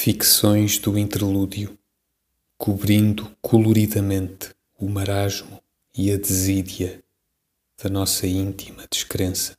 ficções do interlúdio, cobrindo coloridamente o marasmo e a desídia da nossa íntima descrença.